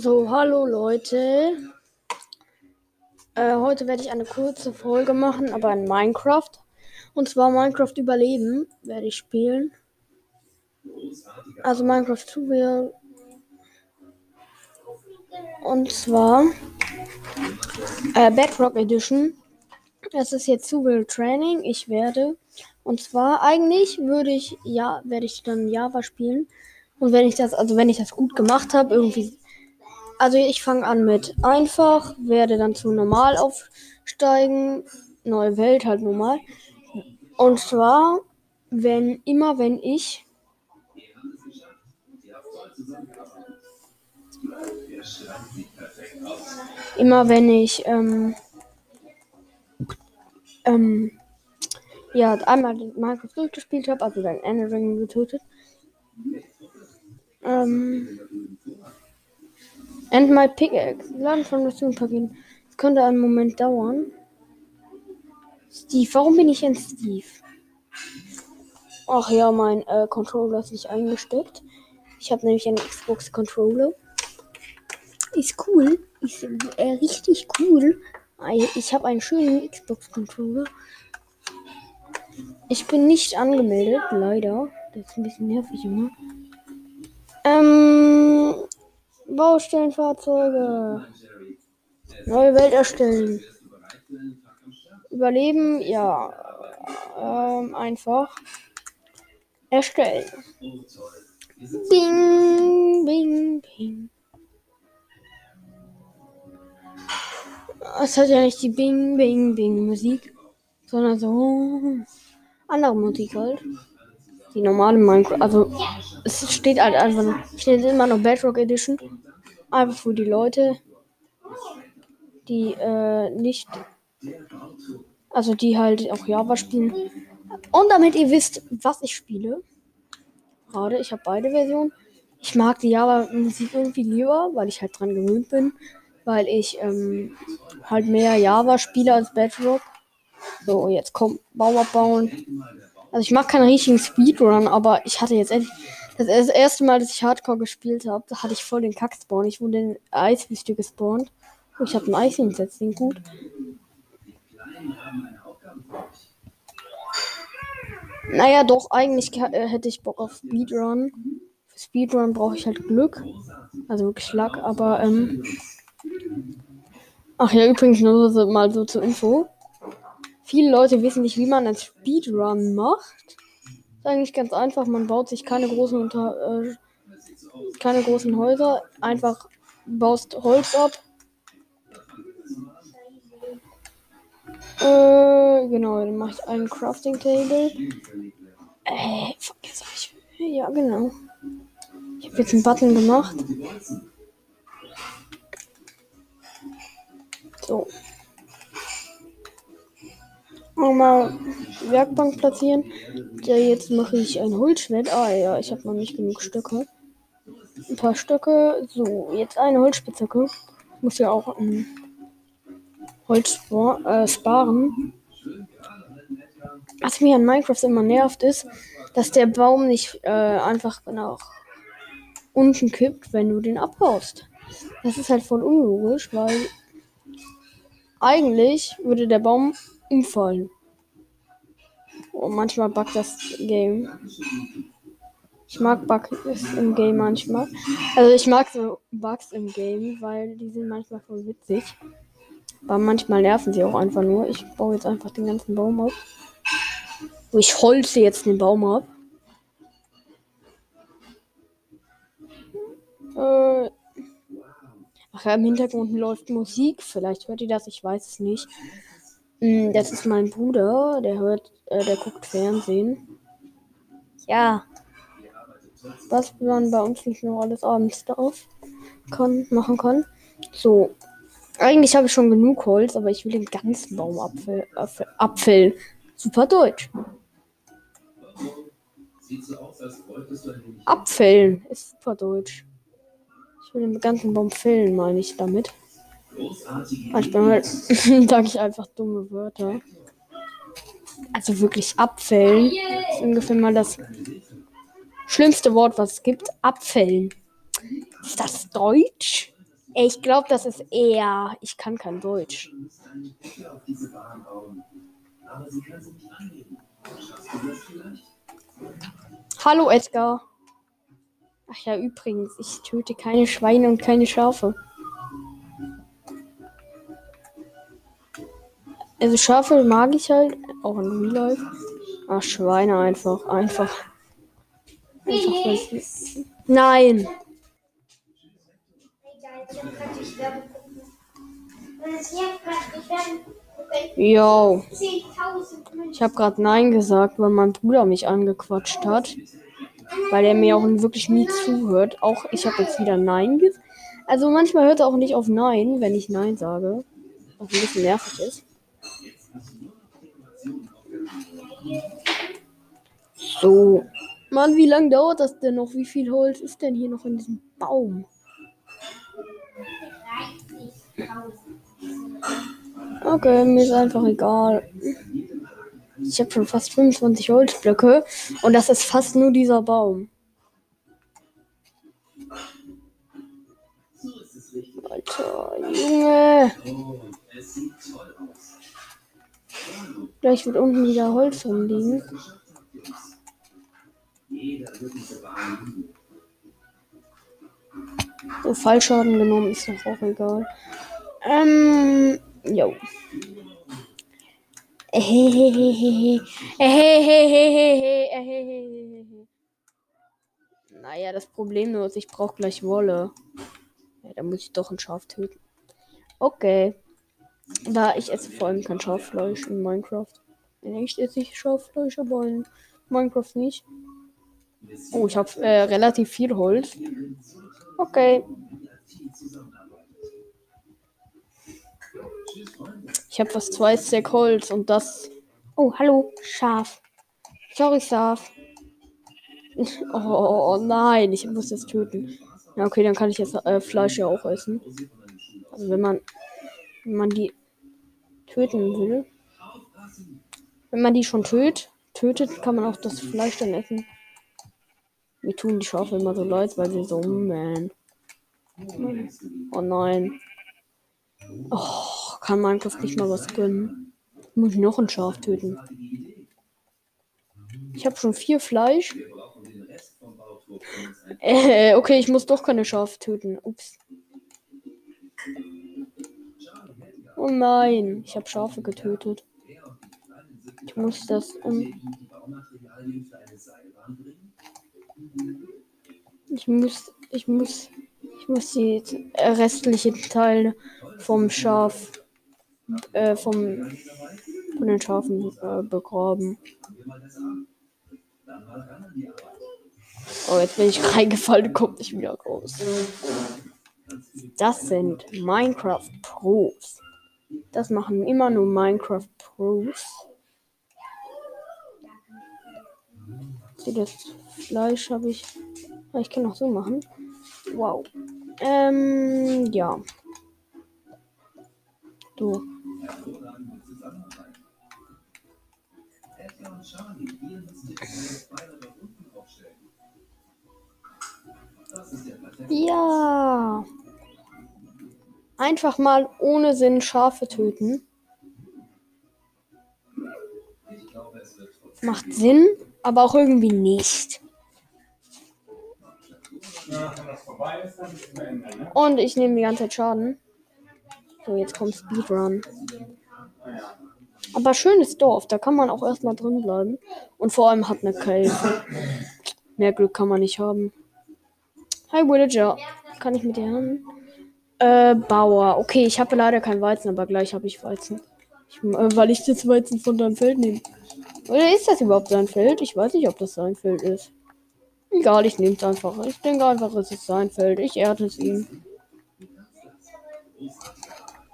So, hallo Leute. Äh, heute werde ich eine kurze Folge machen, aber in Minecraft. Und zwar Minecraft Überleben werde ich spielen. Also Minecraft Tutorial. Und zwar äh, Bedrock Edition. Es ist jetzt Tutorial Training. Ich werde. Und zwar eigentlich würde ich ja werde ich dann Java spielen. Und wenn ich das, also wenn ich das gut gemacht habe, irgendwie also ich fange an mit einfach, werde dann zu normal aufsteigen, neue Welt halt normal. Und zwar, wenn immer wenn ich immer wenn ich ähm, ähm, ja einmal Minecraft durchgespielt habe, also dann Endering getötet. Ähm, And my pickaxe. Laden von Missionspaketen. Das könnte einen Moment dauern. Steve, warum bin ich ein Steve? Ach ja, mein äh, Controller ist nicht eingesteckt. Ich habe nämlich einen Xbox Controller. Ist cool. Ist äh, richtig cool. Ich habe einen schönen Xbox Controller. Ich bin nicht angemeldet, leider. Das ist ein bisschen nervig immer. Ähm, Baustellenfahrzeuge. Neue Welt erstellen. Überleben, ja. Ähm, einfach. Erstellen. Bing, bing, bing. Es hat ja nicht die Bing, Bing, Bing Musik, sondern so andere Musik halt die normale Minecraft. Also es steht halt einfach, steht immer noch Bedrock Edition. Einfach für die Leute, die äh, nicht, also die halt auch Java spielen. Und damit ihr wisst, was ich spiele. Gerade, ich habe beide Versionen. Ich mag die Java-Musik irgendwie lieber, weil ich halt dran gewöhnt bin. Weil ich ähm, halt mehr Java spiele als Bedrock. So, jetzt kommt Baum abbauen. Also ich mache keinen richtigen Speedrun, aber ich hatte jetzt endlich. Das erste Mal, dass ich Hardcore gespielt habe, da hatte ich voll den Kackspawn. Ich wurde in Eiswüste gespawnt. Oh, ich habe ein Eis hingesetzt, den gut. Naja, doch, eigentlich äh, hätte ich Bock auf Speedrun. Für Speedrun brauche ich halt Glück. Also wirklich Luck, aber ähm. Ach ja, übrigens nur so, mal so zur Info. Viele Leute wissen nicht, wie man einen Speedrun macht. ist eigentlich ganz einfach. Man baut sich keine großen unter, äh, keine großen Häuser. Einfach baust Holz ab. Äh, genau, dann mache ich einen Crafting Table. Äh, vergiss ich. Ja, genau. Ich habe jetzt einen Button gemacht. So mal Werkbank platzieren. Ja, jetzt mache ich ein Holzschwert. Ah ja, ich habe noch nicht genug Stöcke. Ein paar Stöcke. So, jetzt eine Holzspitzhacke. Muss ja auch ein Holz spar äh, sparen. Was mir an Minecraft immer nervt, ist, dass der Baum nicht äh, einfach nach unten kippt, wenn du den abbaust. Das ist halt voll unlogisch, weil eigentlich würde der Baum umfallen. Und manchmal buggt das Game. Ich mag Bugs im Game manchmal. Also ich mag so Bugs im Game, weil die sind manchmal voll witzig. Aber manchmal nerven sie auch einfach nur. Ich baue jetzt einfach den ganzen Baum ab. Ich holze jetzt den Baum ab. Äh, Ach ja, im Hintergrund läuft Musik. Vielleicht hört ihr das, ich weiß es nicht. Mm, das ist mein Bruder, der hört, äh, der guckt Fernsehen. Ja. Was man bei uns nicht nur alles abends drauf kann, machen kann. So. Eigentlich habe ich schon genug Holz, aber ich will den ganzen Baum abfällen. Apfel, Super Deutsch. Abfällen ist super Deutsch. Ich will den ganzen Baum fällen, meine ich damit. Manchmal sage ich einfach dumme Wörter. Also wirklich abfällen. Das ist ungefähr mal das schlimmste Wort, was es gibt. Abfällen. Ist das Deutsch? Ich glaube, das ist eher. Ich kann kein Deutsch. Hallo Edgar. Ach ja, übrigens, ich töte keine Schweine und keine Schafe. Also Schafe mag ich halt, auch in Real Life. Ach, Schweine einfach, einfach. einfach Nein. Yo. Ich habe gerade Nein gesagt, weil mein Bruder mich angequatscht hat. Weil er mir auch wirklich nie zuhört. Auch ich habe jetzt wieder Nein gesagt. Also manchmal hört er auch nicht auf Nein, wenn ich Nein sage. Was ein bisschen nervig ist. So. Mann, wie lange dauert das denn noch? Wie viel Holz ist denn hier noch in diesem Baum? Okay, mir ist einfach egal. Ich habe schon fast 25 Holzblöcke und das ist fast nur dieser Baum. Alter, Junge. Gleich wird unten wieder Holz rumliegen. So, Fallschaden genommen ist doch auch egal. Ähm, jo. Naja, das Problem nur ist, ich brauche gleich Wolle. Ja, da muss ich doch ein Schaf töten. Okay. Da ich esse vor allem kein Schaffleisch in Minecraft. In echt esse ich Schaffleisch, aber in Minecraft nicht. Oh, ich habe äh, relativ viel Holz. Okay. Ich habe fast zwei Stack Holz und das. Oh, hallo, Schaf. Sorry, Schaf. Oh, nein, ich muss jetzt töten. Ja, okay, dann kann ich jetzt äh, Fleisch ja auch essen. Also wenn man, wenn man die töten will. Wenn man die schon tötet, tötet, kann man auch das Fleisch dann essen. Mir tun die Schafe immer so leid, weil sie so, man. Oh nein. Oh, kann Minecraft nicht mal was gönnen. Muss ich noch ein Schaf töten. Ich habe schon vier Fleisch. Äh, okay, ich muss doch keine Schafe töten. Ups. Oh nein, ich habe Schafe getötet. Ich muss das. Um ich muss, ich muss, ich muss die restlichen Teile vom Schaf, äh, vom, von den Schafen äh, begraben. Oh, jetzt bin ich reingefallen, kommt nicht wieder raus. Das sind Minecraft Pros. Das machen immer nur Minecraft Pros. Das Fleisch habe ich. Ah, ich kann auch so machen. Wow. Ähm, ja. Du. Ja. Einfach mal ohne Sinn Schafe töten. Macht Sinn, aber auch irgendwie nicht. Und ich nehme die ganze Zeit Schaden. So, jetzt kommt Speedrun. Aber schönes Dorf, da kann man auch erstmal drin bleiben. Und vor allem hat eine Cave. Mehr Glück kann man nicht haben. Hi Villager, kann ich mit dir haben? Äh, Bauer. Okay, ich habe leider kein Weizen, aber gleich habe ich Weizen. Ich, äh, weil ich das Weizen von deinem Feld nehme. Oder ist das überhaupt sein Feld? Ich weiß nicht, ob das sein Feld ist. Egal, ich nehme es einfach. Ich denke einfach, es ist sein Feld. Ich erde es ihm.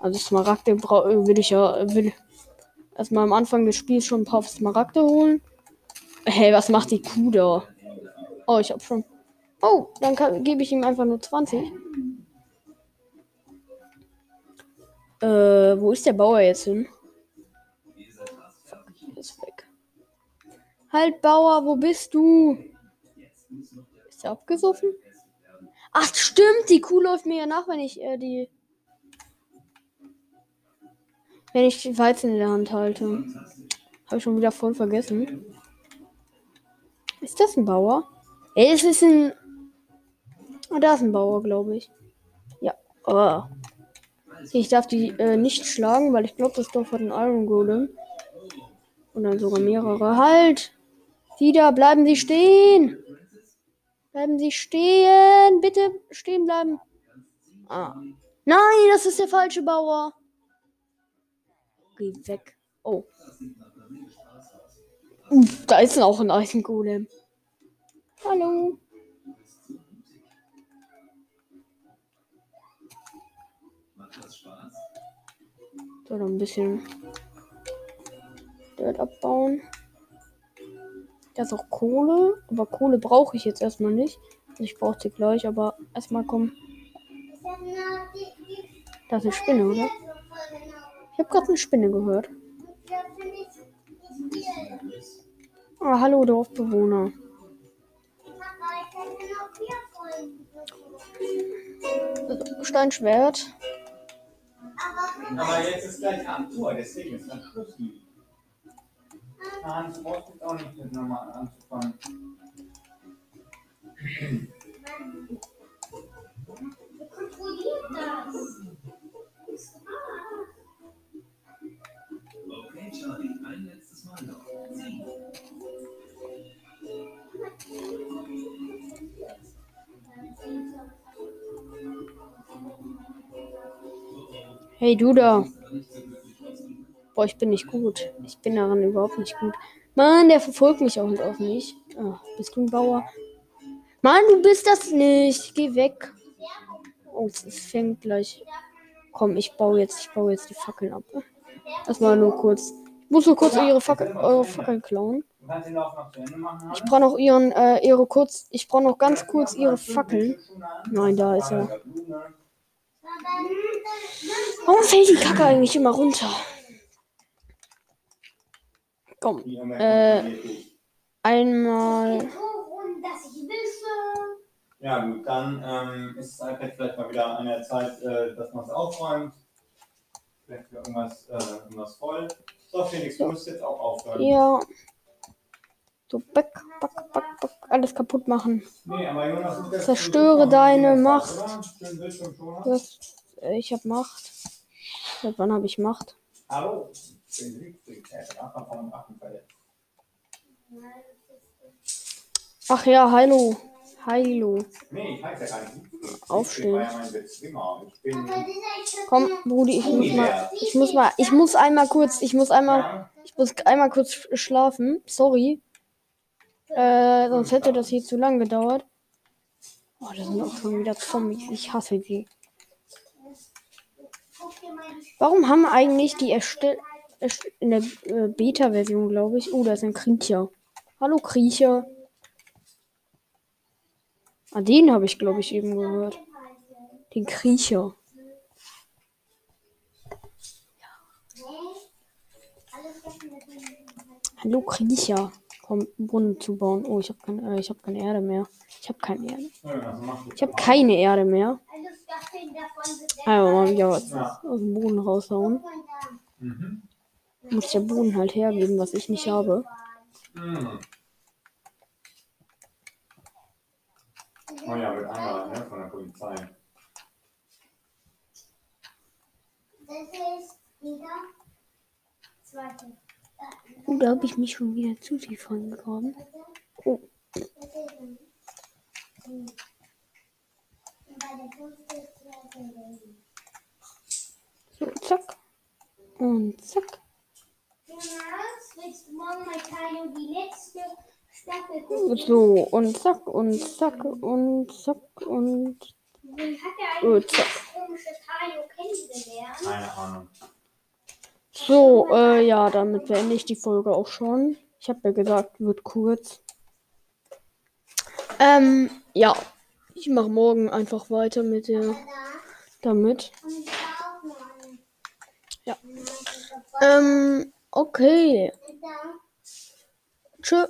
Also Smaragde will ich ja, will erstmal am Anfang des Spiels schon ein paar Smaragde holen. Hey, was macht die Kuh da? Oh, ich hab schon. Oh, dann gebe ich ihm einfach nur 20. Äh, wo ist der Bauer jetzt hin? Halt, Bauer, wo bist du? Ist er abgesoffen? Ach, stimmt, die Kuh läuft mir ja nach, wenn ich äh, die. Wenn ich die Weizen in der Hand halte. Habe ich schon wieder voll vergessen. Ist das ein Bauer? Ey, es ist ein. Oh, da ist ein Bauer, glaube ich. Ja. Oh. Ich darf die äh, nicht schlagen, weil ich glaube, das Dorf hat einen Iron Golem. Und dann sogar mehrere. Halt! Wieder, bleiben Sie stehen! Bleiben Sie stehen! Bitte stehen bleiben! Ah. Nein, das ist der falsche Bauer! Geh weg. Oh. Da ist auch ein Eisengolem. Hallo. So, dann ein bisschen Dirt abbauen. Da ist auch Kohle, aber Kohle brauche ich jetzt erstmal nicht. Ich brauche sie gleich, aber erstmal kommen. Das ist eine Spinne, oder? Ich habe gerade eine Spinne gehört. Ah, hallo Dorfbewohner. Steinschwert. Aber jetzt ist gleich 8 Uhr, deswegen ist dann Schluss. Nein, du brauchst jetzt auch nicht mit normal anzufangen. Kontrolliert das. Okay, Charlie, ein letztes Mal noch. Sieh. Hey du da. Boah, ich bin nicht gut. Ich bin daran überhaupt nicht gut. Mann, der verfolgt mich auch, nicht. Ah, bist du ein Bauer? Mann, du bist das nicht. Geh weg. Oh, es fängt gleich. Komm, ich baue jetzt, ich baue jetzt die Fackeln ab. Erstmal nur kurz. Ich muss nur kurz ihre Fackel, eure Fackeln klauen. Ich brauche noch ihren, äh, ihre kurz. Ich brauche noch ganz kurz ihre Fackeln. Nein, da ist er. Warum fällt die Kacke eigentlich immer runter? Komm, äh, einmal. Ja, gut, dann ähm, ist das iPad vielleicht mal wieder an der Zeit, äh, dass man es aufräumt. Vielleicht für irgendwas, äh, irgendwas voll. So, Felix, du musst jetzt auch aufhören. Ja. So, back, back, back, back, alles kaputt machen. Nee, aber Jonas, du bist- Zerstöre deine Macht. äh, ich hab Macht. Seit wann habe ich Macht? Hallo, Siegfried, von. Ach ja, hallo. Hallo. Nee, ich heiße gar nicht Siegfried. Aufstehen. Mein Bezwinger. Ich bin. Komm, Brudi, ich muss mal. Ich muss mal. Ich muss einmal kurz. Ich muss einmal. Ich muss einmal kurz sch- schlafen. Sorry. Äh, sonst hätte das hier zu lang gedauert. Oh, da sind auch schon wieder Zombies. Ich hasse die. Warum haben eigentlich die erstell erst- in der äh, Beta-Version, glaube ich. Oh, da ist ein Kriecher. Hallo Kriecher. Ah, den habe ich, glaube ich, eben gehört. Den Kriecher. Hallo Kriecher. Komm, Brunnen zu bauen. Oh, ich habe keine, äh, ich habe keine Erde mehr. Ich habe keine Erde. Ich habe keine Erde mehr. Davon wird Einmal mal wieder was Ja. aus dem Boden raushauen. Mhm. Muss der Boden halt hergeben, was ich nicht habe. Mhm. Oh ja, wird eingeladen, ne, von der Polizei. Das ist wieder. Zweite. Oh, da habe ich mich schon wieder zu tief reingegraben. Oh, Das ist ein- Und bei der fünften ist zweite Lady. so, zack. Und zack. So, und zack, und zack, und zack, und Wie hat er eigentlich zack. komische Tayo kennengelernt? Keine Ahnung. So, äh, ja, damit beende ich die Folge auch schon. Ich habe ja gesagt, wird kurz. Ähm, ja. Ich mache morgen einfach weiter mit der, Da. damit. Ja. Ähm, okay. Und da. Tschö.